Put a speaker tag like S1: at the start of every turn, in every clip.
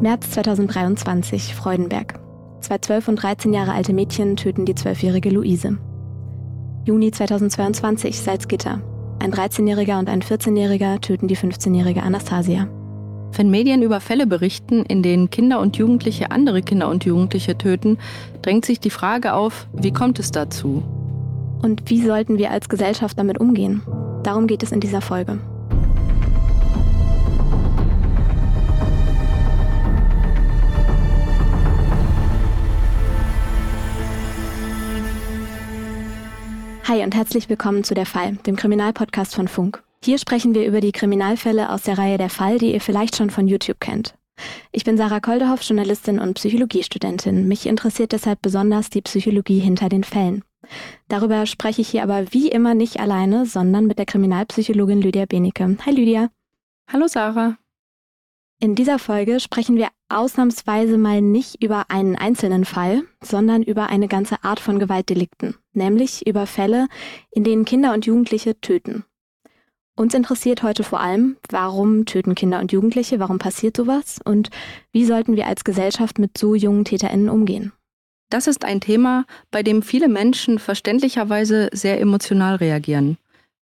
S1: März 2023, Freudenberg. Zwei 12 und 13 Jahre alte Mädchen töten die 12-jährige Luise. Juni 2022, Salzgitter. Ein 13-Jähriger und ein 14-Jähriger töten die 15-jährige Anastasia.
S2: Wenn Medien über Fälle berichten, in denen Kinder und Jugendliche andere Kinder und Jugendliche töten, drängt sich die Frage auf, wie kommt es dazu?
S1: Und wie sollten wir als Gesellschaft damit umgehen? Darum geht es in dieser Folge. Hi und herzlich willkommen zu Der Fall, dem Kriminalpodcast von Funk. Hier sprechen wir über die Kriminalfälle aus der Reihe Der Fall, die ihr vielleicht schon von YouTube kennt. Ich bin Sarah Koldehoff, Journalistin und Psychologiestudentin. Mich interessiert deshalb besonders die Psychologie hinter den Fällen. Darüber spreche ich hier aber wie immer nicht alleine, sondern mit der Kriminalpsychologin Lydia Benecke. Hi Lydia.
S2: Hallo Sarah.
S1: In dieser Folge sprechen wir ausnahmsweise mal nicht über einen einzelnen Fall, sondern über eine ganze Art von Gewaltdelikten, nämlich über Fälle, in denen Kinder und Jugendliche töten. Uns interessiert heute vor allem, warum töten Kinder und Jugendliche, warum passiert sowas und wie sollten wir als Gesellschaft mit so jungen Täterinnen umgehen.
S2: Das ist ein Thema, bei dem viele Menschen verständlicherweise sehr emotional reagieren.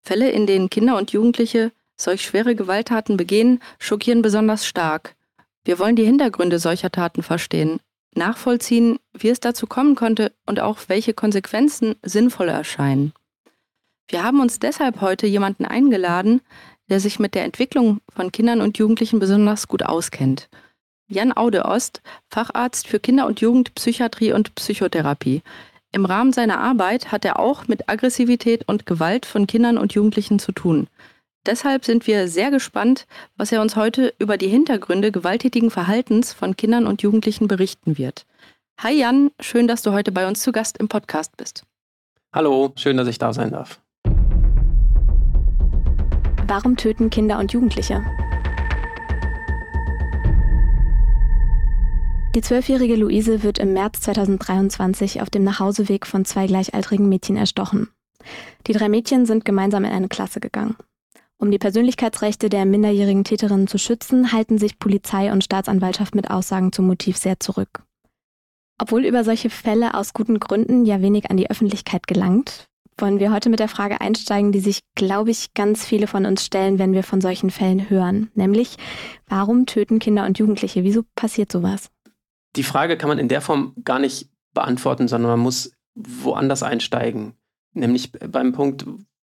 S2: Fälle, in denen Kinder und Jugendliche solch schwere Gewalttaten begehen, schockieren besonders stark. Wir wollen die Hintergründe solcher Taten verstehen, nachvollziehen, wie es dazu kommen konnte und auch welche Konsequenzen sinnvoll erscheinen. Wir haben uns deshalb heute jemanden eingeladen, der sich mit der Entwicklung von Kindern und Jugendlichen besonders gut auskennt. Jan Aude-Ost, Facharzt für Kinder- und Jugendpsychiatrie und Psychotherapie. Im Rahmen seiner Arbeit hat er auch mit Aggressivität und Gewalt von Kindern und Jugendlichen zu tun. Deshalb sind wir sehr gespannt, was er uns heute über die Hintergründe gewalttätigen Verhaltens von Kindern und Jugendlichen berichten wird. Hi Jan, schön, dass du heute bei uns zu Gast im Podcast bist.
S3: Hallo, schön, dass ich da sein darf.
S1: Warum töten Kinder und Jugendliche? Die zwölfjährige Luise wird im März 2023 auf dem Nachhauseweg von zwei gleichaltrigen Mädchen erstochen. Die drei Mädchen sind gemeinsam in eine Klasse gegangen. Um die Persönlichkeitsrechte der minderjährigen Täterinnen zu schützen, halten sich Polizei und Staatsanwaltschaft mit Aussagen zum Motiv sehr zurück. Obwohl über solche Fälle aus guten Gründen ja wenig an die Öffentlichkeit gelangt, wollen wir heute mit der Frage einsteigen, die sich, glaube ich, ganz viele von uns stellen, wenn wir von solchen Fällen hören. Nämlich, warum töten Kinder und Jugendliche? Wieso passiert sowas?
S3: Die Frage kann man in der Form gar nicht beantworten, sondern man muss woanders einsteigen. Nämlich beim Punkt,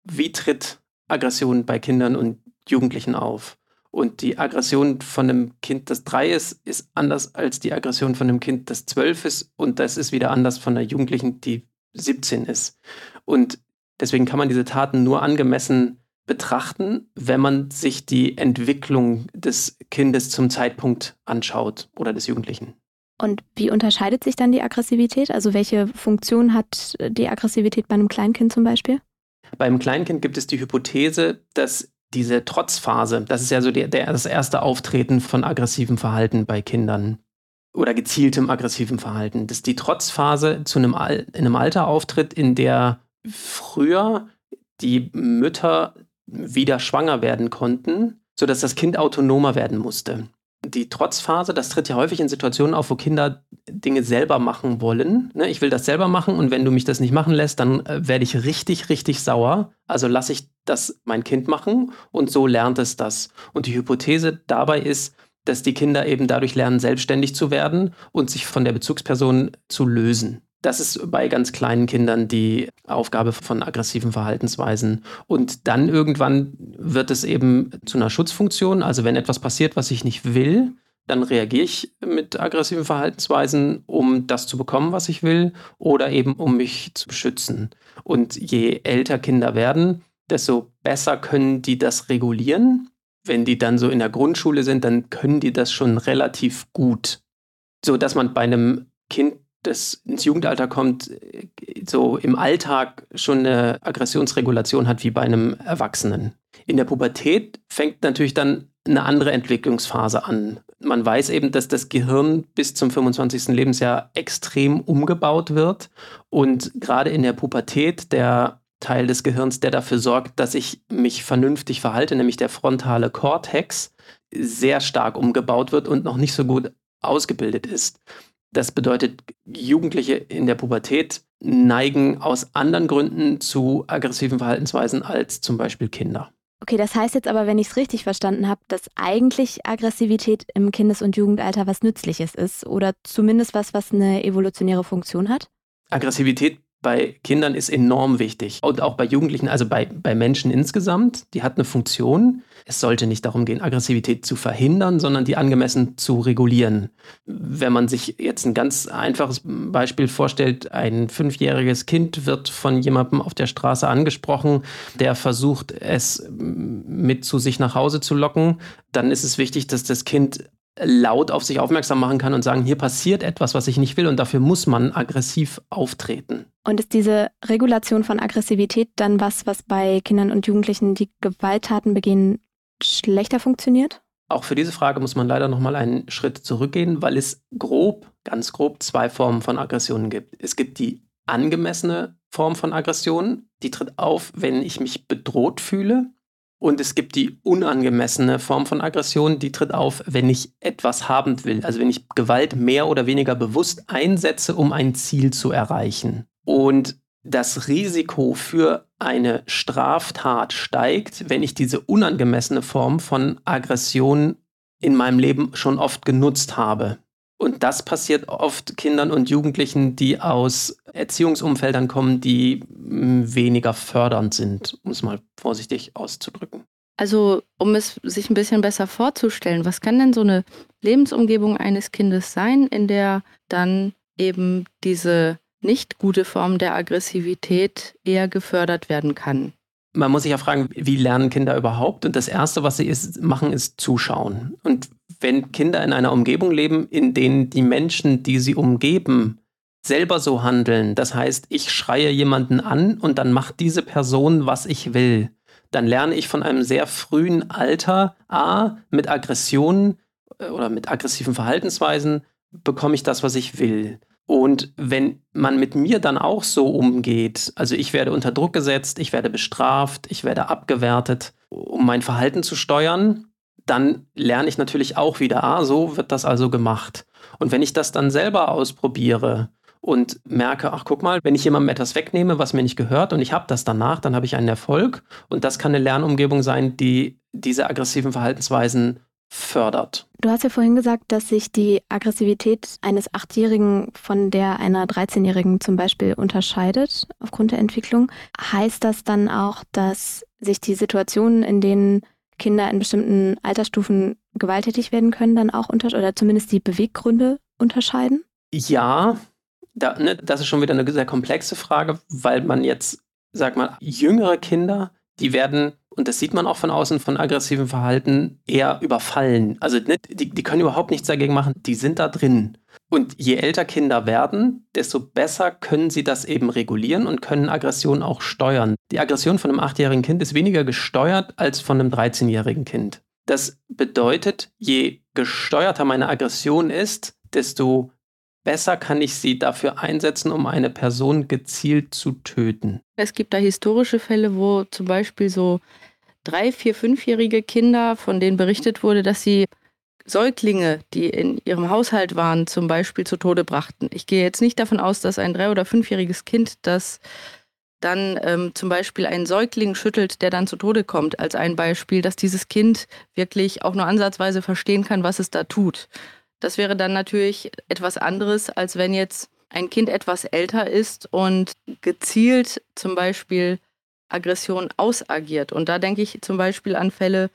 S3: wie tritt Aggression bei Kindern und Jugendlichen auf. Und die Aggression von einem Kind, das drei ist, ist anders als die Aggression von einem Kind, das zwölf ist. Und das ist wieder anders von einer Jugendlichen, die 17 ist. Und deswegen kann man diese Taten nur angemessen betrachten, wenn man sich die Entwicklung des Kindes zum Zeitpunkt anschaut oder des Jugendlichen.
S1: Und wie unterscheidet sich dann die Aggressivität? Also welche Funktion hat die Aggressivität bei einem Kleinkind zum Beispiel?
S3: Beim Kleinkind gibt es die Hypothese, dass diese Trotzphase, das ist ja so der, der, das erste Auftreten von aggressivem Verhalten bei Kindern oder gezieltem aggressiven Verhalten, dass die Trotzphase zu einem, Al in einem Alter auftritt, in der früher die Mütter wieder schwanger werden konnten, sodass das Kind autonomer werden musste die Trotzphase, das tritt ja häufig in Situationen auf, wo Kinder Dinge selber machen wollen. Ne, ich will das selber machen und wenn du mich das nicht machen lässt, dann äh, werde ich richtig, richtig sauer. Also lasse ich das mein Kind machen und so lernt es das. Und die Hypothese dabei ist, dass die Kinder eben dadurch lernen, selbstständig zu werden und sich von der Bezugsperson zu lösen. Das ist bei ganz kleinen Kindern die Aufgabe von aggressiven Verhaltensweisen. Und dann irgendwann wird es eben zu einer Schutzfunktion. Also wenn etwas passiert, was ich nicht will, dann reagiere ich mit aggressiven Verhaltensweisen, um das zu bekommen, was ich will, oder eben um mich zu schützen. Und je älter Kinder werden, desto besser können die das regulieren. Wenn die dann so in der Grundschule sind, dann können die das schon relativ gut. So dass man bei einem Kind das ins Jugendalter kommt, so im Alltag schon eine Aggressionsregulation hat wie bei einem Erwachsenen. In der Pubertät fängt natürlich dann eine andere Entwicklungsphase an. Man weiß eben, dass das Gehirn bis zum 25. Lebensjahr extrem umgebaut wird und gerade in der Pubertät der Teil des Gehirns, der dafür sorgt, dass ich mich vernünftig verhalte, nämlich der frontale Kortex, sehr stark umgebaut wird und noch nicht so gut ausgebildet ist. Das bedeutet, Jugendliche in der Pubertät neigen aus anderen Gründen zu aggressiven Verhaltensweisen als zum Beispiel Kinder.
S1: Okay, das heißt jetzt aber, wenn ich es richtig verstanden habe, dass eigentlich Aggressivität im Kindes- und Jugendalter was Nützliches ist oder zumindest was, was eine evolutionäre Funktion hat?
S3: Aggressivität bei Kindern ist enorm wichtig und auch bei Jugendlichen, also bei, bei Menschen insgesamt. Die hat eine Funktion. Es sollte nicht darum gehen, Aggressivität zu verhindern, sondern die angemessen zu regulieren. Wenn man sich jetzt ein ganz einfaches Beispiel vorstellt, ein fünfjähriges Kind wird von jemandem auf der Straße angesprochen, der versucht, es mit zu sich nach Hause zu locken, dann ist es wichtig, dass das Kind laut auf sich aufmerksam machen kann und sagen, hier passiert etwas, was ich nicht will und dafür muss man aggressiv auftreten.
S1: Und ist diese Regulation von Aggressivität dann was, was bei Kindern und Jugendlichen, die Gewalttaten begehen, schlechter funktioniert?
S3: Auch für diese Frage muss man leider noch mal einen Schritt zurückgehen, weil es grob, ganz grob zwei Formen von Aggressionen gibt. Es gibt die angemessene Form von Aggression, die tritt auf, wenn ich mich bedroht fühle. Und es gibt die unangemessene Form von Aggression, die tritt auf, wenn ich etwas haben will. Also wenn ich Gewalt mehr oder weniger bewusst einsetze, um ein Ziel zu erreichen. Und das Risiko für eine Straftat steigt, wenn ich diese unangemessene Form von Aggression in meinem Leben schon oft genutzt habe. Und das passiert oft Kindern und Jugendlichen, die aus Erziehungsumfeldern kommen, die hm, weniger fördernd sind, um es mal vorsichtig auszudrücken.
S2: Also, um es sich ein bisschen besser vorzustellen, was kann denn so eine Lebensumgebung eines Kindes sein, in der dann eben diese nicht gute Form der Aggressivität eher gefördert werden kann?
S3: Man muss sich ja fragen, wie lernen Kinder überhaupt? Und das Erste, was sie ist, machen, ist zuschauen. Und wenn Kinder in einer Umgebung leben, in denen die Menschen, die sie umgeben, selber so handeln, das heißt, ich schreie jemanden an und dann macht diese Person, was ich will, dann lerne ich von einem sehr frühen Alter, a, mit Aggressionen äh, oder mit aggressiven Verhaltensweisen bekomme ich das, was ich will. Und wenn man mit mir dann auch so umgeht, also ich werde unter Druck gesetzt, ich werde bestraft, ich werde abgewertet, um mein Verhalten zu steuern, dann lerne ich natürlich auch wieder, ah, so wird das also gemacht. Und wenn ich das dann selber ausprobiere und merke, ach guck mal, wenn ich jemandem etwas wegnehme, was mir nicht gehört und ich habe das danach, dann habe ich einen Erfolg. Und das kann eine Lernumgebung sein, die diese aggressiven Verhaltensweisen fördert.
S1: Du hast ja vorhin gesagt, dass sich die Aggressivität eines Achtjährigen von der einer 13-Jährigen zum Beispiel unterscheidet aufgrund der Entwicklung. Heißt das dann auch, dass sich die Situationen, in denen Kinder in bestimmten Altersstufen gewalttätig werden können, dann auch unter oder zumindest die Beweggründe unterscheiden?
S3: Ja, da, ne, das ist schon wieder eine sehr komplexe Frage, weil man jetzt, sag mal, jüngere Kinder, die werden, und das sieht man auch von außen, von aggressivem Verhalten eher überfallen. Also ne, die, die können überhaupt nichts dagegen machen, die sind da drin. Und je älter Kinder werden, desto besser können sie das eben regulieren und können Aggression auch steuern. Die Aggression von einem achtjährigen Kind ist weniger gesteuert als von einem 13-jährigen Kind. Das bedeutet, je gesteuerter meine Aggression ist, desto besser kann ich sie dafür einsetzen, um eine Person gezielt zu töten.
S2: Es gibt da historische Fälle, wo zum Beispiel so drei, vier, fünfjährige Kinder, von denen berichtet wurde, dass sie Säuglinge, die in ihrem Haushalt waren, zum Beispiel zu Tode brachten. Ich gehe jetzt nicht davon aus, dass ein drei- oder fünfjähriges Kind, das dann ähm, zum Beispiel einen Säugling schüttelt, der dann zu Tode kommt, als ein Beispiel, dass dieses Kind wirklich auch nur ansatzweise verstehen kann, was es da tut. Das wäre dann natürlich etwas anderes, als wenn jetzt ein Kind etwas älter ist und gezielt zum Beispiel Aggression ausagiert. Und da denke ich zum Beispiel an Fälle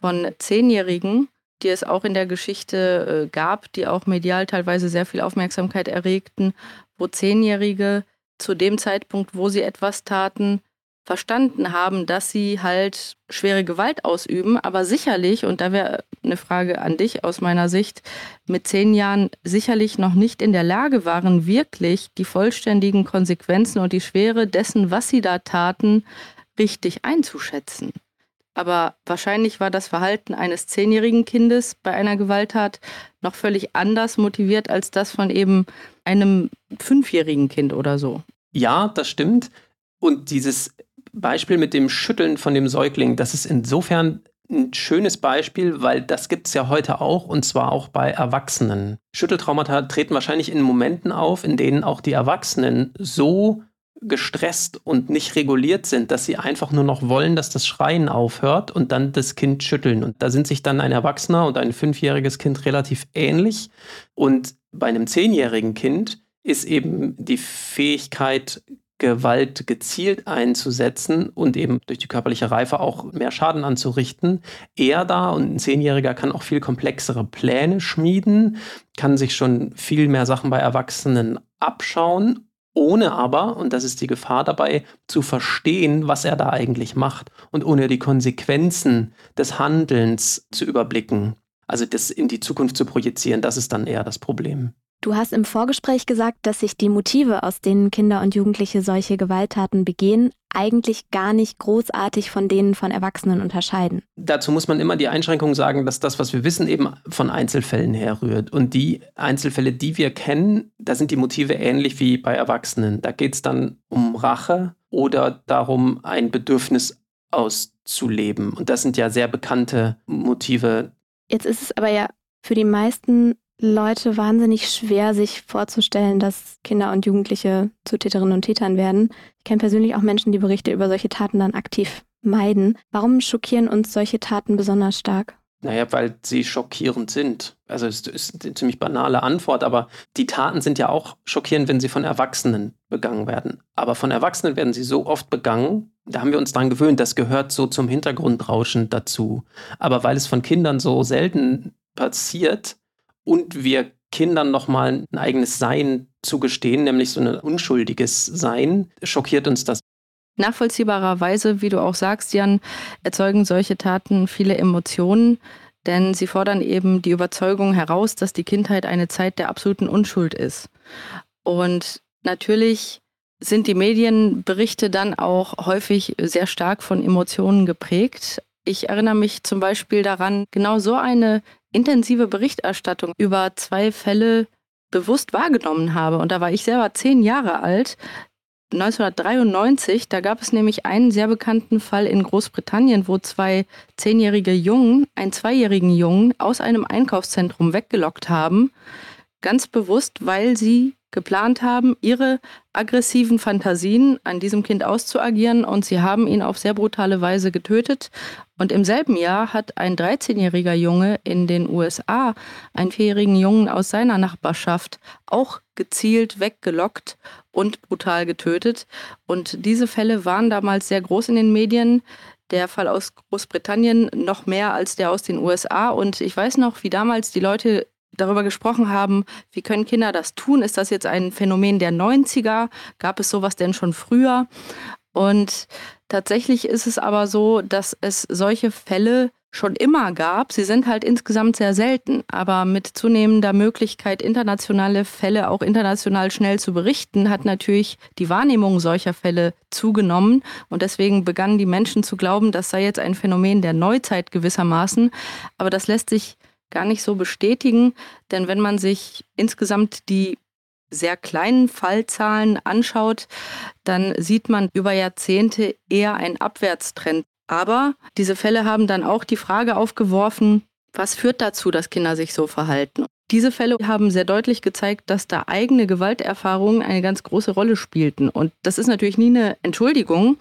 S2: von Zehnjährigen, die es auch in der Geschichte äh, gab, die auch medial teilweise sehr viel Aufmerksamkeit erregten, wo Zehnjährige zu dem Zeitpunkt, wo sie etwas taten, verstanden haben, dass sie halt schwere Gewalt ausüben, aber sicherlich, und da wäre eine Frage an dich aus meiner Sicht, mit zehn Jahren sicherlich noch nicht in der Lage waren, wirklich die vollständigen Konsequenzen und die Schwere dessen, was sie da taten, richtig einzuschätzen. Aber wahrscheinlich war das Verhalten eines zehnjährigen Kindes bei einer Gewalttat noch völlig anders motiviert als das von eben einem fünfjährigen Kind oder so.
S3: Ja, das stimmt. Und dieses Beispiel mit dem Schütteln von dem Säugling, das ist insofern ein schönes Beispiel, weil das gibt es ja heute auch und zwar auch bei Erwachsenen. Schütteltraumata treten wahrscheinlich in Momenten auf, in denen auch die Erwachsenen so gestresst und nicht reguliert sind, dass sie einfach nur noch wollen, dass das Schreien aufhört und dann das Kind schütteln. Und da sind sich dann ein Erwachsener und ein fünfjähriges Kind relativ ähnlich. Und bei einem zehnjährigen Kind ist eben die Fähigkeit, Gewalt gezielt einzusetzen und eben durch die körperliche Reife auch mehr Schaden anzurichten, eher da und ein Zehnjähriger kann auch viel komplexere Pläne schmieden, kann sich schon viel mehr Sachen bei Erwachsenen abschauen ohne aber, und das ist die Gefahr dabei, zu verstehen, was er da eigentlich macht und ohne die Konsequenzen des Handelns zu überblicken. Also das in die Zukunft zu projizieren, das ist dann eher das Problem.
S1: Du hast im Vorgespräch gesagt, dass sich die Motive, aus denen Kinder und Jugendliche solche Gewalttaten begehen, eigentlich gar nicht großartig von denen von Erwachsenen unterscheiden.
S3: Dazu muss man immer die Einschränkung sagen, dass das, was wir wissen, eben von Einzelfällen herrührt. Und die Einzelfälle, die wir kennen, da sind die Motive ähnlich wie bei Erwachsenen. Da geht es dann um Rache oder darum, ein Bedürfnis auszuleben. Und das sind ja sehr bekannte Motive.
S1: Jetzt ist es aber ja für die meisten Leute wahnsinnig schwer, sich vorzustellen, dass Kinder und Jugendliche zu Täterinnen und Tätern werden. Ich kenne persönlich auch Menschen, die Berichte über solche Taten dann aktiv meiden. Warum schockieren uns solche Taten besonders stark?
S3: Naja, weil sie schockierend sind. Also es ist eine ziemlich banale Antwort, aber die Taten sind ja auch schockierend, wenn sie von Erwachsenen begangen werden. Aber von Erwachsenen werden sie so oft begangen, da haben wir uns dran gewöhnt, das gehört so zum Hintergrundrauschen dazu. Aber weil es von Kindern so selten passiert, und wir Kindern nochmal ein eigenes Sein zugestehen, nämlich so ein unschuldiges Sein, schockiert uns das.
S2: Nachvollziehbarerweise, wie du auch sagst, Jan, erzeugen solche Taten viele Emotionen, denn sie fordern eben die Überzeugung heraus, dass die Kindheit eine Zeit der absoluten Unschuld ist. Und natürlich sind die Medienberichte dann auch häufig sehr stark von Emotionen geprägt. Ich erinnere mich zum Beispiel daran, genau so eine intensive Berichterstattung über zwei Fälle bewusst wahrgenommen habe. Und da war ich selber zehn Jahre alt. 1993, da gab es nämlich einen sehr bekannten Fall in Großbritannien, wo zwei zehnjährige Jungen einen zweijährigen Jungen aus einem Einkaufszentrum weggelockt haben, ganz bewusst, weil sie geplant haben, ihre aggressiven Fantasien an diesem Kind auszuagieren und sie haben ihn auf sehr brutale Weise getötet. Und im selben Jahr hat ein 13-jähriger Junge in den USA einen vierjährigen Jungen aus seiner Nachbarschaft auch gezielt weggelockt und brutal getötet. Und diese Fälle waren damals sehr groß in den Medien der Fall aus Großbritannien noch mehr als der aus den USA. Und ich weiß noch, wie damals die Leute darüber gesprochen haben, wie können Kinder das tun? Ist das jetzt ein Phänomen der 90er? Gab es sowas denn schon früher? Und tatsächlich ist es aber so, dass es solche Fälle schon immer gab. Sie sind halt insgesamt sehr selten, aber mit zunehmender Möglichkeit, internationale Fälle auch international schnell zu berichten, hat natürlich die Wahrnehmung solcher Fälle zugenommen. Und deswegen begannen die Menschen zu glauben, das sei jetzt ein Phänomen der Neuzeit gewissermaßen. Aber das lässt sich gar nicht so bestätigen, denn wenn man sich insgesamt die sehr kleinen Fallzahlen anschaut, dann sieht man über Jahrzehnte eher einen Abwärtstrend. Aber diese Fälle haben dann auch die Frage aufgeworfen, was führt dazu, dass Kinder sich so verhalten? Diese Fälle haben sehr deutlich gezeigt, dass da eigene Gewalterfahrungen eine ganz große Rolle spielten. Und das ist natürlich nie eine Entschuldigung,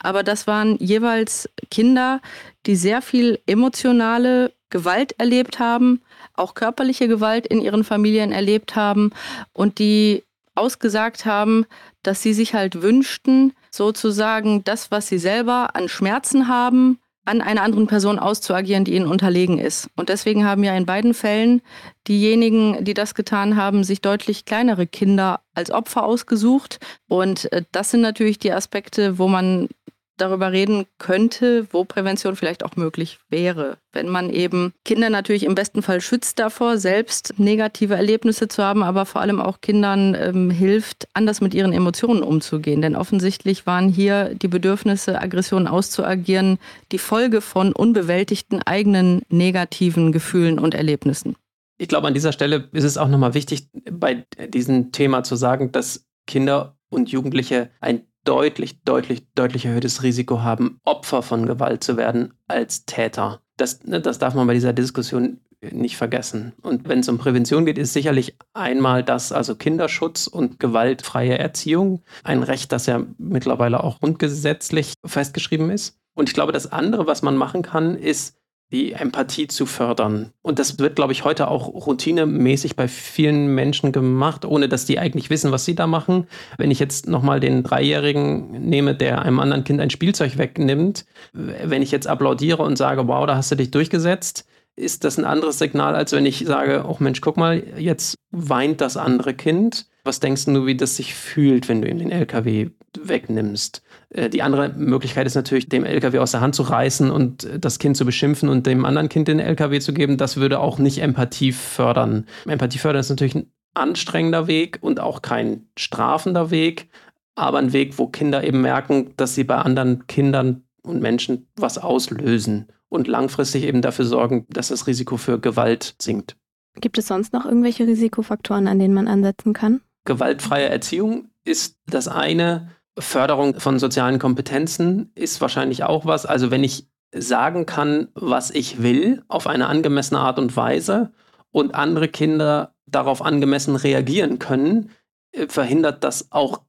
S2: aber das waren jeweils Kinder, die sehr viel emotionale Gewalt erlebt haben, auch körperliche Gewalt in ihren Familien erlebt haben und die ausgesagt haben, dass sie sich halt wünschten, sozusagen das, was sie selber an Schmerzen haben, an einer anderen Person auszuagieren, die ihnen unterlegen ist. Und deswegen haben ja in beiden Fällen diejenigen, die das getan haben, sich deutlich kleinere Kinder als Opfer ausgesucht. Und äh, das sind natürlich die Aspekte, wo man darüber reden könnte, wo Prävention vielleicht auch möglich wäre. Wenn man eben Kinder natürlich im besten Fall schützt davor, selbst negative Erlebnisse zu haben, aber vor allem auch Kindern ähm, hilft, anders mit ihren Emotionen umzugehen. Denn offensichtlich waren hier die Bedürfnisse, Aggressionen auszuagieren, die Folge von unbewältigten eigenen negativen Gefühlen und Erlebnissen.
S3: Ich glaube, an dieser Stelle ist es auch nochmal wichtig, bei diesem Thema zu sagen, dass Kinder und Jugendliche ein deutlich, deutlich, deutlich erhöhtes Risiko haben, Opfer von Gewalt zu werden als Täter. Das, ne, das darf man bei dieser Diskussion nicht vergessen. Und wenn es um Prävention geht, ist sicherlich einmal das, also Kinderschutz und gewaltfreie Erziehung, ein Recht, das ja mittlerweile auch grundgesetzlich festgeschrieben ist. Und ich glaube, das andere, was man machen kann, ist die Empathie zu fördern. Und das wird, glaube ich, heute auch routinemäßig bei vielen Menschen gemacht, ohne dass die eigentlich wissen, was sie da machen. Wenn ich jetzt nochmal den Dreijährigen nehme, der einem anderen Kind ein Spielzeug wegnimmt, wenn ich jetzt applaudiere und sage, wow, da hast du dich durchgesetzt, ist das ein anderes Signal, als wenn ich sage, oh Mensch, guck mal, jetzt weint das andere Kind. Was denkst du, wie das sich fühlt, wenn du ihm den LKW wegnimmst? Äh, die andere Möglichkeit ist natürlich, dem LKW aus der Hand zu reißen und das Kind zu beschimpfen und dem anderen Kind den LKW zu geben. Das würde auch nicht Empathie fördern. Empathie fördern ist natürlich ein anstrengender Weg und auch kein strafender Weg, aber ein Weg, wo Kinder eben merken, dass sie bei anderen Kindern und Menschen was auslösen und langfristig eben dafür sorgen, dass das Risiko für Gewalt sinkt.
S1: Gibt es sonst noch irgendwelche Risikofaktoren, an denen man ansetzen kann?
S3: Gewaltfreie Erziehung ist das eine. Förderung von sozialen Kompetenzen ist wahrscheinlich auch was. Also wenn ich sagen kann, was ich will, auf eine angemessene Art und Weise und andere Kinder darauf angemessen reagieren können, äh, verhindert das auch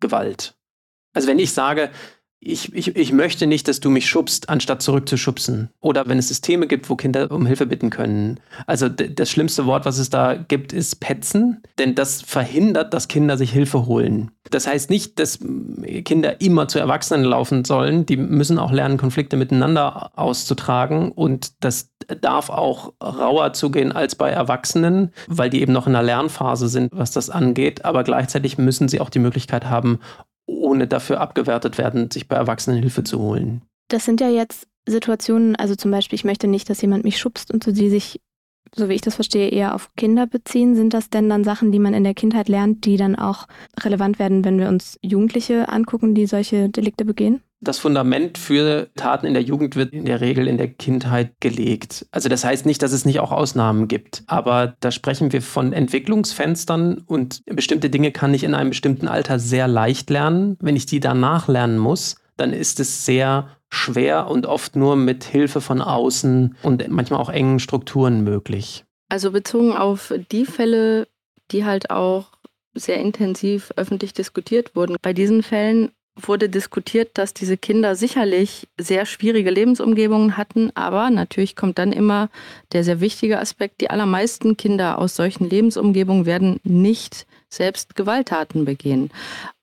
S3: Gewalt. Also wenn ich sage, ich, ich, ich möchte nicht, dass du mich schubst, anstatt zurückzuschubsen. Oder wenn es Systeme gibt, wo Kinder um Hilfe bitten können. Also das schlimmste Wort, was es da gibt, ist petzen, denn das verhindert, dass Kinder sich Hilfe holen. Das heißt nicht, dass Kinder immer zu Erwachsenen laufen sollen. Die müssen auch lernen, Konflikte miteinander auszutragen. Und das darf auch rauer zugehen als bei Erwachsenen, weil die eben noch in einer Lernphase sind, was das angeht. Aber gleichzeitig müssen sie auch die Möglichkeit haben, ohne dafür abgewertet werden, sich bei Erwachsenen Hilfe zu holen.
S1: Das sind ja jetzt Situationen, also zum Beispiel, ich möchte nicht, dass jemand mich schubst und so, die sich, so wie ich das verstehe, eher auf Kinder beziehen. Sind das denn dann Sachen, die man in der Kindheit lernt, die dann auch relevant werden, wenn wir uns Jugendliche angucken, die solche Delikte begehen?
S3: das Fundament für Taten in der Jugend wird in der Regel in der Kindheit gelegt. Also das heißt nicht, dass es nicht auch Ausnahmen gibt, aber da sprechen wir von Entwicklungsfenstern und bestimmte Dinge kann ich in einem bestimmten Alter sehr leicht lernen. Wenn ich die danach lernen muss, dann ist es sehr schwer und oft nur mit Hilfe von außen und manchmal auch engen Strukturen möglich.
S2: Also bezogen auf die Fälle, die halt auch sehr intensiv öffentlich diskutiert wurden. Bei diesen Fällen wurde diskutiert, dass diese Kinder sicherlich sehr schwierige Lebensumgebungen hatten, aber natürlich kommt dann immer der sehr wichtige Aspekt, die allermeisten Kinder aus solchen Lebensumgebungen werden nicht selbst Gewalttaten begehen.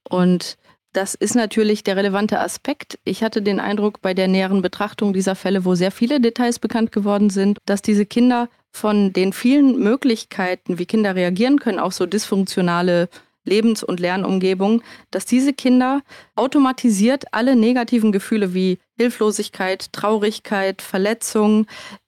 S2: Und das ist natürlich der relevante Aspekt. Ich hatte den Eindruck bei der näheren Betrachtung dieser Fälle, wo sehr viele Details bekannt geworden sind, dass diese Kinder von den vielen Möglichkeiten, wie Kinder reagieren können, auf so dysfunktionale Lebens- und Lernumgebung, dass diese Kinder automatisiert alle negativen Gefühle wie Hilflosigkeit, Traurigkeit, Verletzung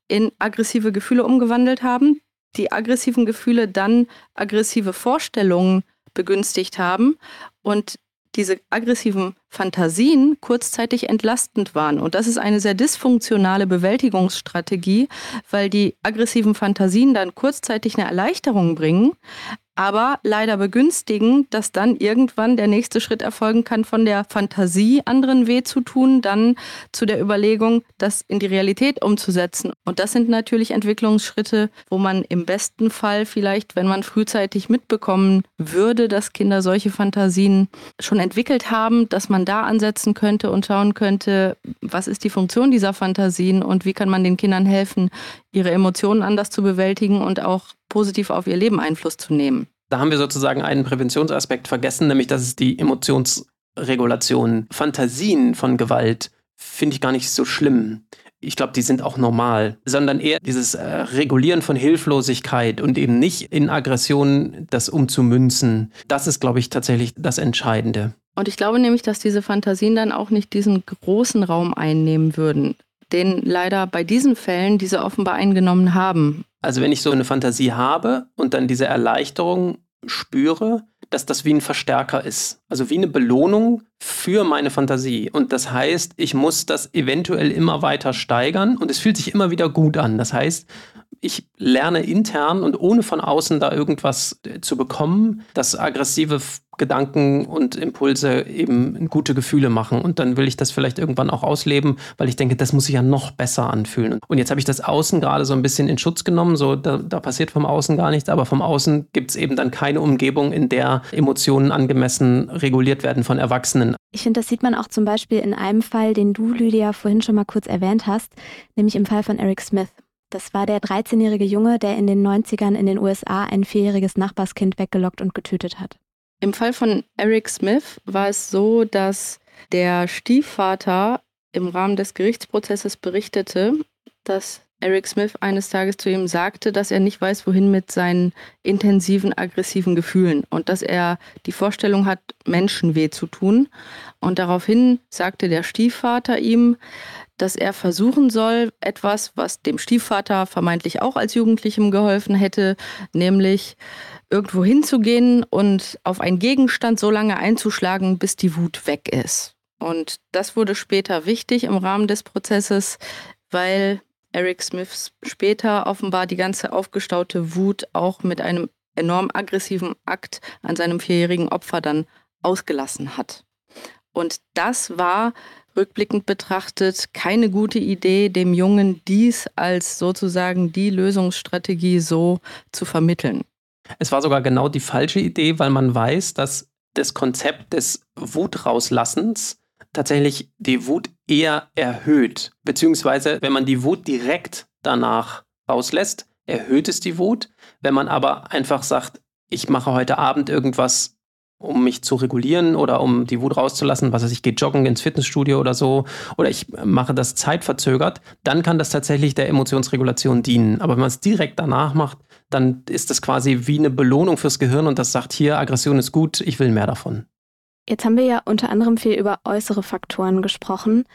S2: in aggressive Gefühle umgewandelt haben, die aggressiven Gefühle dann aggressive Vorstellungen begünstigt haben und diese aggressiven Fantasien kurzzeitig entlastend waren. Und das ist eine sehr dysfunktionale Bewältigungsstrategie, weil die aggressiven Fantasien dann kurzzeitig eine Erleichterung bringen, aber leider begünstigen, dass dann irgendwann der nächste Schritt erfolgen kann, von der Fantasie, anderen weh zu tun, dann zu der Überlegung, das in die Realität umzusetzen. Und das sind natürlich Entwicklungsschritte, wo man im besten Fall vielleicht, wenn man frühzeitig mitbekommen würde, dass Kinder solche Fantasien schon entwickelt haben, dass man da ansetzen könnte und schauen könnte, was ist die Funktion dieser Fantasien und wie kann man den Kindern helfen, ihre Emotionen anders zu bewältigen und auch positiv auf ihr Leben Einfluss zu nehmen.
S3: Da haben wir sozusagen einen Präventionsaspekt vergessen, nämlich dass es die Emotionsregulation, Fantasien von Gewalt finde ich gar nicht so schlimm. Ich glaube, die sind auch normal, sondern eher dieses äh, Regulieren von Hilflosigkeit und eben nicht in Aggression das umzumünzen. Das ist, glaube ich, tatsächlich das Entscheidende.
S2: Und ich glaube nämlich, dass diese Fantasien dann auch nicht diesen großen Raum einnehmen würden den leider bei diesen Fällen diese offenbar eingenommen haben.
S3: Also wenn ich so eine Fantasie habe und dann diese Erleichterung spüre, dass das wie ein Verstärker ist. Also wie eine Belohnung für meine Fantasie. Und das heißt, ich muss das eventuell immer weiter steigern und es fühlt sich immer wieder gut an. Das heißt, ich lerne intern und ohne von außen da irgendwas äh, zu bekommen, das aggressive Gedanken und Impulse eben gute Gefühle machen. Und dann will ich das vielleicht irgendwann auch ausleben, weil ich denke, das muss sich ja noch besser anfühlen. Und jetzt habe ich das Außen gerade so ein bisschen in Schutz genommen. So, da, da passiert vom Außen gar nichts, aber vom Außen gibt es eben dann keine Umgebung, in der Emotionen angemessen reguliert werden von Erwachsenen.
S1: Ich finde, das sieht man auch zum Beispiel in einem Fall, den du, Lydia, vorhin schon mal kurz erwähnt hast, nämlich im Fall von Eric Smith. Das war der 13-jährige Junge, der in den 90ern in den USA ein vierjähriges Nachbarskind weggelockt und getötet hat.
S2: Im Fall von Eric Smith war es so, dass der Stiefvater im Rahmen des Gerichtsprozesses berichtete, dass Eric Smith eines Tages zu ihm sagte, dass er nicht weiß, wohin mit seinen intensiven, aggressiven Gefühlen und dass er die Vorstellung hat, Menschen weh zu tun. Und daraufhin sagte der Stiefvater ihm, dass er versuchen soll, etwas, was dem Stiefvater vermeintlich auch als Jugendlichem geholfen hätte, nämlich irgendwo hinzugehen und auf einen Gegenstand so lange einzuschlagen, bis die Wut weg ist. Und das wurde später wichtig im Rahmen des Prozesses, weil Eric Smith später offenbar die ganze aufgestaute Wut auch mit einem enorm aggressiven Akt an seinem vierjährigen Opfer dann ausgelassen hat. Und das war rückblickend betrachtet keine gute Idee, dem Jungen dies als sozusagen die Lösungsstrategie so zu vermitteln.
S3: Es war sogar genau die falsche Idee, weil man weiß, dass das Konzept des Wutrauslassens tatsächlich die Wut eher erhöht. Beziehungsweise, wenn man die Wut direkt danach rauslässt, erhöht es die Wut. Wenn man aber einfach sagt, ich mache heute Abend irgendwas, um mich zu regulieren oder um die Wut rauszulassen, was weiß ich, gehe joggen ins Fitnessstudio oder so, oder ich mache das zeitverzögert, dann kann das tatsächlich der Emotionsregulation dienen. Aber wenn man es direkt danach macht, dann ist das quasi wie eine Belohnung fürs Gehirn und das sagt hier, Aggression ist gut, ich will mehr davon.
S1: Jetzt haben wir ja unter anderem viel über äußere Faktoren gesprochen.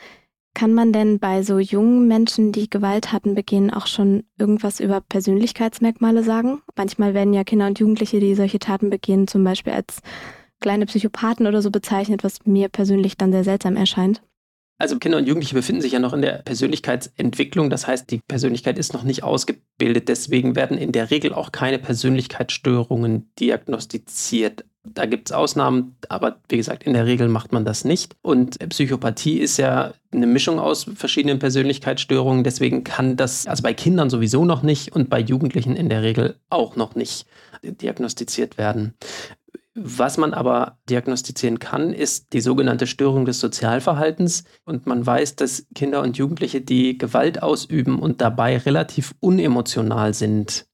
S1: Kann man denn bei so jungen Menschen, die Gewalttaten begehen, auch schon irgendwas über Persönlichkeitsmerkmale sagen? Manchmal werden ja Kinder und Jugendliche, die solche Taten begehen, zum Beispiel als kleine Psychopathen oder so bezeichnet, was mir persönlich dann sehr seltsam erscheint.
S3: Also Kinder und Jugendliche befinden sich ja noch in der Persönlichkeitsentwicklung. Das heißt, die Persönlichkeit ist noch nicht ausgebildet. Deswegen werden in der Regel auch keine Persönlichkeitsstörungen diagnostiziert. Da gibt es Ausnahmen, aber wie gesagt, in der Regel macht man das nicht. Und Psychopathie ist ja eine Mischung aus verschiedenen Persönlichkeitsstörungen. Deswegen kann das, also bei Kindern sowieso noch nicht und bei Jugendlichen in der Regel auch noch nicht diagnostiziert werden. Was man aber diagnostizieren kann, ist die sogenannte Störung des Sozialverhaltens. Und man weiß, dass Kinder und Jugendliche, die Gewalt ausüben und dabei relativ unemotional sind,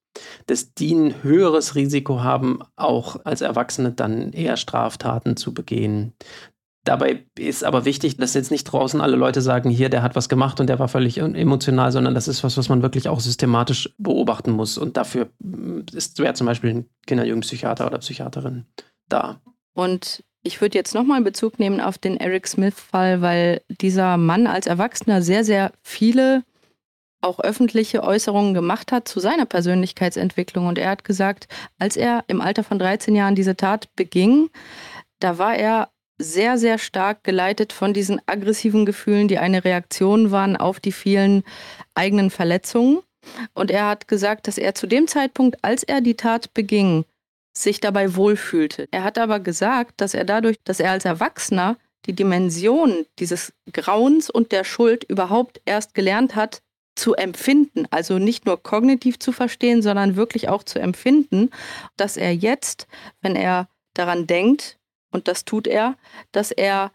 S3: dass die ein höheres Risiko haben, auch als Erwachsene dann eher Straftaten zu begehen. Dabei ist aber wichtig, dass jetzt nicht draußen alle Leute sagen, hier, der hat was gemacht und der war völlig emotional, sondern das ist was, was man wirklich auch systematisch beobachten muss. Und dafür ist, wäre zum Beispiel ein Kinder- und Jugendpsychiater oder Psychiaterin da.
S2: Und ich würde jetzt nochmal Bezug nehmen auf den Eric Smith-Fall, weil dieser Mann als Erwachsener sehr, sehr viele auch öffentliche Äußerungen gemacht hat zu seiner Persönlichkeitsentwicklung. Und er hat gesagt, als er im Alter von 13 Jahren diese Tat beging, da war er sehr, sehr stark geleitet von diesen aggressiven Gefühlen, die eine Reaktion waren auf die vielen eigenen Verletzungen. Und er hat gesagt, dass er zu dem Zeitpunkt, als er die Tat beging, sich dabei wohlfühlte. Er hat aber gesagt, dass er dadurch, dass er als Erwachsener die Dimension dieses Grauens und der Schuld überhaupt erst gelernt hat zu empfinden, also nicht nur kognitiv zu verstehen, sondern wirklich auch zu empfinden, dass er jetzt, wenn er daran denkt, und das tut er, dass er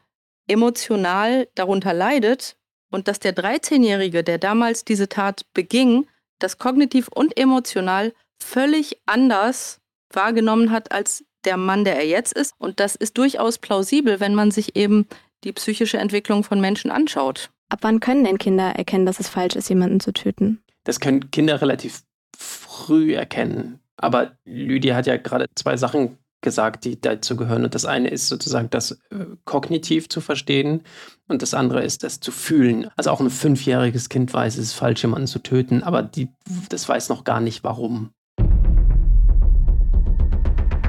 S2: emotional darunter leidet und dass der 13-Jährige, der damals diese Tat beging, das kognitiv und emotional völlig anders wahrgenommen hat als der Mann, der er jetzt ist. Und das ist durchaus plausibel, wenn man sich eben die psychische Entwicklung von Menschen anschaut.
S1: Ab wann können denn Kinder erkennen, dass es falsch ist, jemanden zu töten?
S3: Das können Kinder relativ früh erkennen. Aber Lydia hat ja gerade zwei Sachen gesagt, die dazu gehören. Und das eine ist sozusagen das äh, kognitiv zu verstehen und das andere ist das zu fühlen. Also auch ein fünfjähriges Kind weiß, es ist falsch, jemanden zu töten, aber die, das weiß noch gar nicht, warum.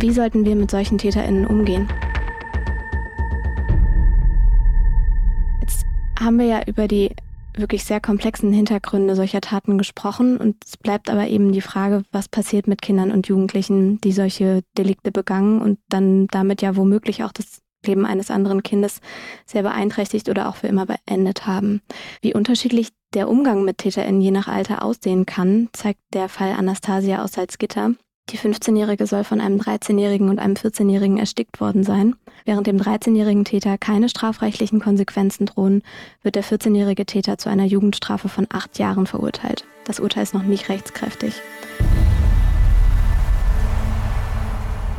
S1: Wie sollten wir mit solchen TäterInnen umgehen? Jetzt haben wir ja über die wirklich sehr komplexen Hintergründe solcher Taten gesprochen und es bleibt aber eben die Frage, was passiert mit Kindern und Jugendlichen, die solche Delikte begangen und dann damit ja womöglich auch das Leben eines anderen Kindes sehr beeinträchtigt oder auch für immer beendet haben. Wie unterschiedlich der Umgang mit TäterInnen je nach Alter aussehen kann, zeigt der Fall Anastasia aus Salzgitter. Die 15-Jährige soll von einem 13-Jährigen und einem 14-Jährigen erstickt worden sein. Während dem 13-jährigen Täter keine strafrechtlichen Konsequenzen drohen, wird der 14-jährige Täter zu einer Jugendstrafe von acht Jahren verurteilt. Das Urteil ist noch nicht rechtskräftig.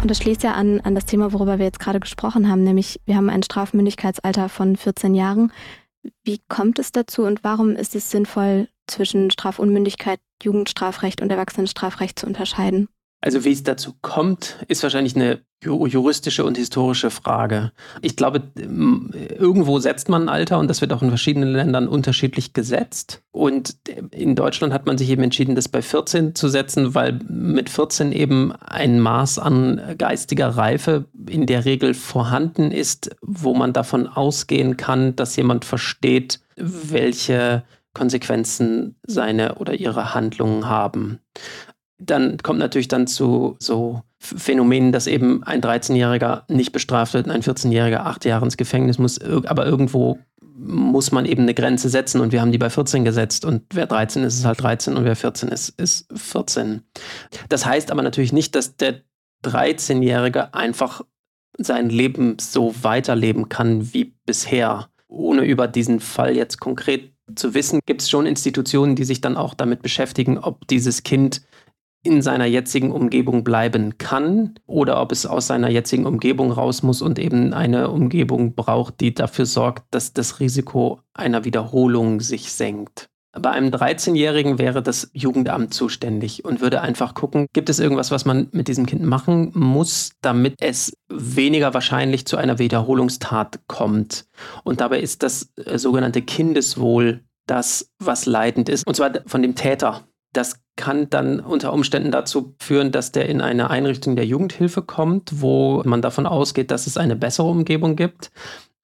S1: Und das schließt ja an, an das Thema, worüber wir jetzt gerade gesprochen haben, nämlich wir haben ein Strafmündigkeitsalter von 14 Jahren. Wie kommt es dazu und warum ist es sinnvoll, zwischen Strafunmündigkeit, Jugendstrafrecht und Erwachsenenstrafrecht zu unterscheiden?
S3: Also wie es dazu kommt, ist wahrscheinlich eine juristische und historische Frage. Ich glaube, irgendwo setzt man ein Alter und das wird auch in verschiedenen Ländern unterschiedlich gesetzt. Und in Deutschland hat man sich eben entschieden, das bei 14 zu setzen, weil mit 14 eben ein Maß an geistiger Reife in der Regel vorhanden ist, wo man davon ausgehen kann, dass jemand versteht, welche Konsequenzen seine oder ihre Handlungen haben. Dann kommt natürlich dann zu so Phänomenen, dass eben ein 13-Jähriger nicht bestraft wird und ein 14-Jähriger acht Jahre ins Gefängnis muss. Aber irgendwo muss man eben eine Grenze setzen und wir haben die bei 14 gesetzt und wer 13 ist, ist halt 13 und wer 14 ist, ist 14. Das heißt aber natürlich nicht, dass der 13-Jährige einfach sein Leben so weiterleben kann wie bisher. Ohne über diesen Fall jetzt konkret zu wissen, gibt es schon Institutionen, die sich dann auch damit beschäftigen, ob dieses Kind in seiner jetzigen Umgebung bleiben kann oder ob es aus seiner jetzigen Umgebung raus muss und eben eine Umgebung braucht, die dafür sorgt, dass das Risiko einer Wiederholung sich senkt. Bei einem 13-Jährigen wäre das Jugendamt zuständig und würde einfach gucken, gibt es irgendwas, was man mit diesem Kind machen muss, damit es weniger wahrscheinlich zu einer Wiederholungstat kommt. Und dabei ist das äh, sogenannte Kindeswohl das, was leidend ist. Und zwar von dem Täter. Das kann dann unter Umständen dazu führen, dass der in eine Einrichtung der Jugendhilfe kommt, wo man davon ausgeht, dass es eine bessere Umgebung gibt.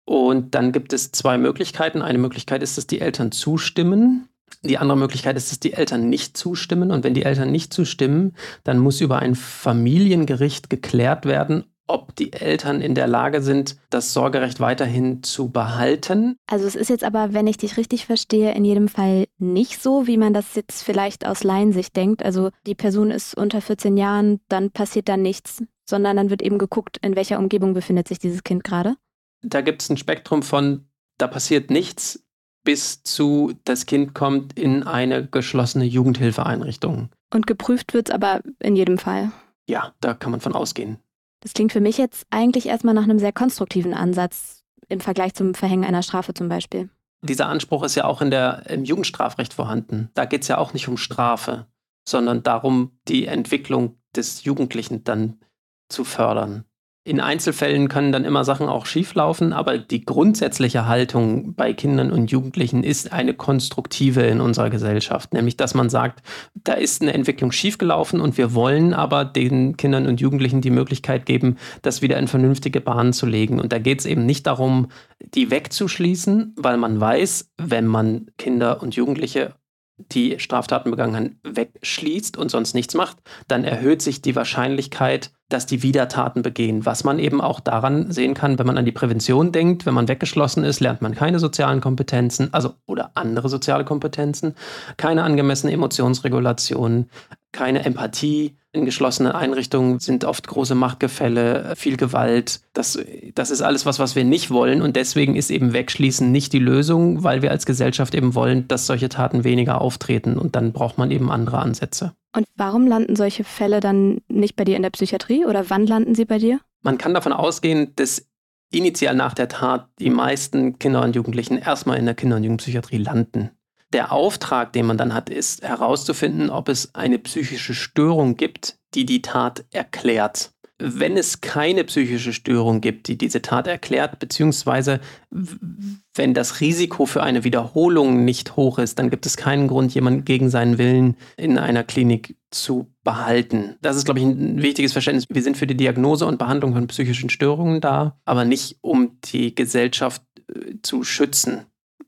S3: Und dann gibt es zwei Möglichkeiten. Eine Möglichkeit ist, dass die Eltern zustimmen. Die andere Möglichkeit ist, dass die Eltern nicht zustimmen. Und wenn die Eltern nicht zustimmen, dann muss über ein Familiengericht geklärt werden, ob die Eltern in der Lage sind, das Sorgerecht weiterhin zu behalten.
S1: Also es ist jetzt aber, wenn ich dich richtig verstehe, in jedem Fall nicht so, wie man das jetzt vielleicht aus Laiensicht denkt. Also die Person ist unter 14 Jahren, dann passiert da nichts, sondern dann wird eben geguckt, in welcher Umgebung befindet sich dieses Kind gerade.
S3: Da gibt es ein Spektrum von, da passiert nichts, bis zu, das Kind kommt in eine geschlossene Jugendhilfeeinrichtung.
S1: Und geprüft wird es aber in jedem Fall.
S3: Ja, da kann man von ausgehen.
S1: Das klingt für mich jetzt eigentlich erstmal nach einem sehr konstruktiven Ansatz im Vergleich zum Verhängen einer Strafe zum Beispiel.
S3: Dieser Anspruch ist ja auch in der, im Jugendstrafrecht vorhanden. Da geht es ja auch nicht um Strafe, sondern darum, die Entwicklung des Jugendlichen dann zu fördern. In Einzelfällen können dann immer Sachen auch schieflaufen, aber die grundsätzliche Haltung bei Kindern und Jugendlichen ist eine konstruktive in unserer Gesellschaft, nämlich dass man sagt, da ist eine Entwicklung schiefgelaufen und wir wollen aber den Kindern und Jugendlichen die Möglichkeit geben, das wieder in vernünftige Bahnen zu legen. Und da geht es eben nicht darum, die wegzuschließen, weil man weiß, wenn man Kinder und Jugendliche die Straftaten begangen haben, wegschließt und sonst nichts macht, dann erhöht sich die Wahrscheinlichkeit, dass die wieder Taten begehen. Was man eben auch daran sehen kann, wenn man an die Prävention denkt, wenn man weggeschlossen ist, lernt man keine sozialen Kompetenzen, also oder andere soziale Kompetenzen, keine angemessene Emotionsregulation, keine Empathie. In geschlossenen Einrichtungen sind oft große Machtgefälle, viel Gewalt. Das, das ist alles was, was wir nicht wollen. Und deswegen ist eben Wegschließen nicht die Lösung, weil wir als Gesellschaft eben wollen, dass solche Taten weniger auftreten. Und dann braucht man eben andere Ansätze.
S1: Und warum landen solche Fälle dann nicht bei dir in der Psychiatrie oder wann landen sie bei dir?
S3: Man kann davon ausgehen, dass initial nach der Tat die meisten Kinder und Jugendlichen erstmal in der Kinder- und Jugendpsychiatrie landen. Der Auftrag, den man dann hat, ist herauszufinden, ob es eine psychische Störung gibt, die die Tat erklärt. Wenn es keine psychische Störung gibt, die diese Tat erklärt, beziehungsweise wenn das Risiko für eine Wiederholung nicht hoch ist, dann gibt es keinen Grund, jemanden gegen seinen Willen in einer Klinik zu behalten. Das ist, glaube ich, ein wichtiges Verständnis. Wir sind für die Diagnose und Behandlung von psychischen Störungen da, aber nicht um die Gesellschaft äh, zu schützen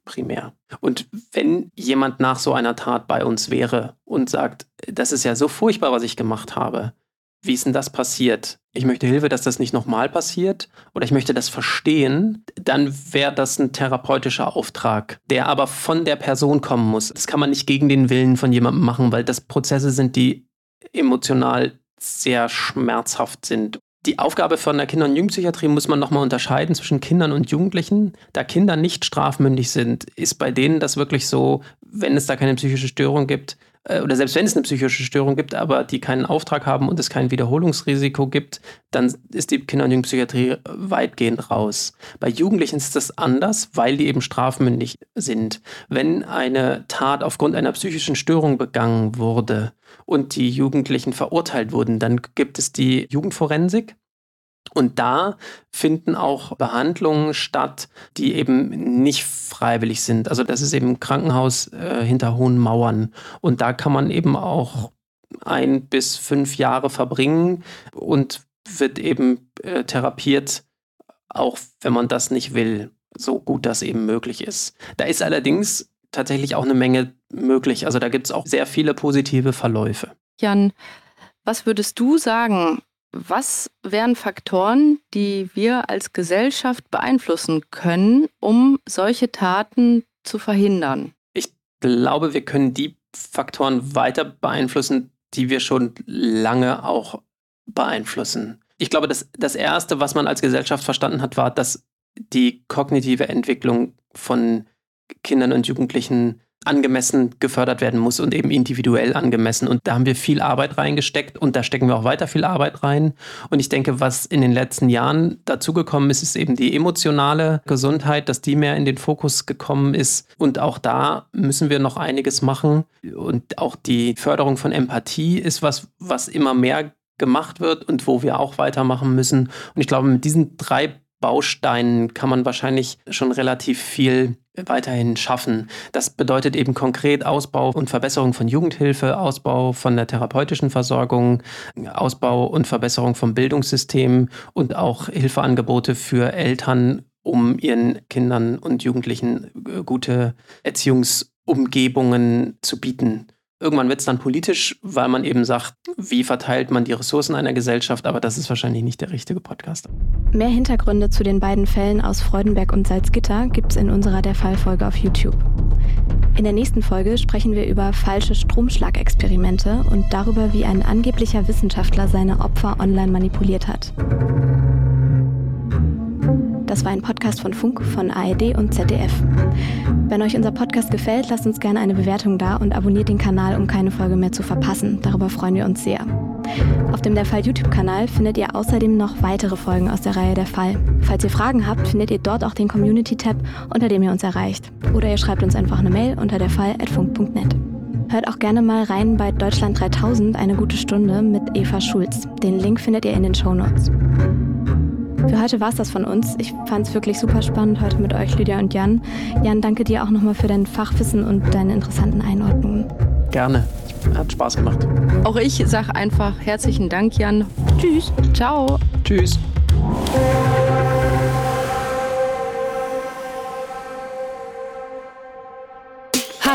S3: primär. Und wenn jemand nach so einer Tat bei uns wäre und sagt, das ist ja so furchtbar, was ich gemacht habe, wie ist denn das passiert? Ich möchte Hilfe, dass das nicht nochmal passiert oder ich möchte das verstehen, dann wäre das ein therapeutischer Auftrag, der aber von der Person kommen muss. Das kann man nicht gegen den Willen von jemandem machen, weil das Prozesse sind, die emotional sehr schmerzhaft sind. Die Aufgabe von der Kinder- und Jugendpsychiatrie muss man nochmal unterscheiden zwischen Kindern und Jugendlichen. Da Kinder nicht strafmündig sind, ist bei denen das wirklich so, wenn es da keine psychische Störung gibt, oder selbst wenn es eine psychische Störung gibt, aber die keinen Auftrag haben und es kein Wiederholungsrisiko gibt, dann ist die Kinder- und Jugendpsychiatrie weitgehend raus. Bei Jugendlichen ist das anders, weil die eben strafmündig sind. Wenn eine Tat aufgrund einer psychischen Störung begangen wurde und die Jugendlichen verurteilt wurden, dann gibt es die Jugendforensik. Und da finden auch Behandlungen statt, die eben nicht freiwillig sind. Also das ist eben ein Krankenhaus äh, hinter hohen Mauern. Und da kann man eben auch ein bis fünf Jahre verbringen und wird eben äh, therapiert, auch wenn man das nicht will, so gut das eben möglich ist. Da ist allerdings tatsächlich auch eine Menge möglich. Also da gibt es auch sehr viele positive Verläufe.
S2: Jan, was würdest du sagen, was wären Faktoren, die wir als Gesellschaft beeinflussen können, um solche Taten zu verhindern?
S3: Ich glaube, wir können die Faktoren weiter beeinflussen, die wir schon lange auch beeinflussen. Ich glaube, das, das Erste, was man als Gesellschaft verstanden hat, war, dass die kognitive Entwicklung von Kindern und Jugendlichen angemessen gefördert werden muss und eben individuell angemessen. Und da haben wir viel Arbeit reingesteckt und da stecken wir auch weiter viel Arbeit rein. Und ich denke, was in den letzten Jahren dazugekommen ist, ist eben die emotionale Gesundheit, dass die mehr in den Fokus gekommen ist. Und auch da müssen wir noch einiges machen. Und auch die Förderung von Empathie ist was, was immer mehr gemacht wird und wo wir auch weitermachen müssen. Und ich glaube, mit diesen drei Bausteinen kann man wahrscheinlich schon relativ viel weiterhin schaffen. Das bedeutet eben konkret Ausbau und Verbesserung von Jugendhilfe, Ausbau von der therapeutischen Versorgung, Ausbau und Verbesserung vom Bildungssystem und auch Hilfeangebote für Eltern, um ihren Kindern und Jugendlichen gute Erziehungsumgebungen zu bieten. Irgendwann wird es dann politisch, weil man eben sagt, wie verteilt man die Ressourcen einer Gesellschaft, aber das ist wahrscheinlich nicht der richtige Podcast.
S1: Mehr Hintergründe zu den beiden Fällen aus Freudenberg und Salzgitter gibt es in unserer Der Fall-Folge auf YouTube. In der nächsten Folge sprechen wir über falsche Stromschlagexperimente und darüber, wie ein angeblicher Wissenschaftler seine Opfer online manipuliert hat. Das war ein Podcast von Funk, von ARD und ZDF. Wenn euch unser Podcast gefällt, lasst uns gerne eine Bewertung da und abonniert den Kanal, um keine Folge mehr zu verpassen. Darüber freuen wir uns sehr. Auf dem Der Fall YouTube-Kanal findet ihr außerdem noch weitere Folgen aus der Reihe Der Fall. Falls ihr Fragen habt, findet ihr dort auch den Community-Tab, unter dem ihr uns erreicht. Oder ihr schreibt uns einfach eine Mail unter derfall.funk.net. Hört auch gerne mal rein bei Deutschland 3000, eine gute Stunde mit Eva Schulz. Den Link findet ihr in den Show Notes. Für heute war es das von uns. Ich fand es wirklich super spannend heute mit euch, Lydia und Jan. Jan, danke dir auch nochmal für dein Fachwissen und deine interessanten Einordnungen.
S3: Gerne. Hat Spaß gemacht.
S2: Auch ich sage einfach herzlichen Dank, Jan. Tschüss. Ciao.
S3: Tschüss.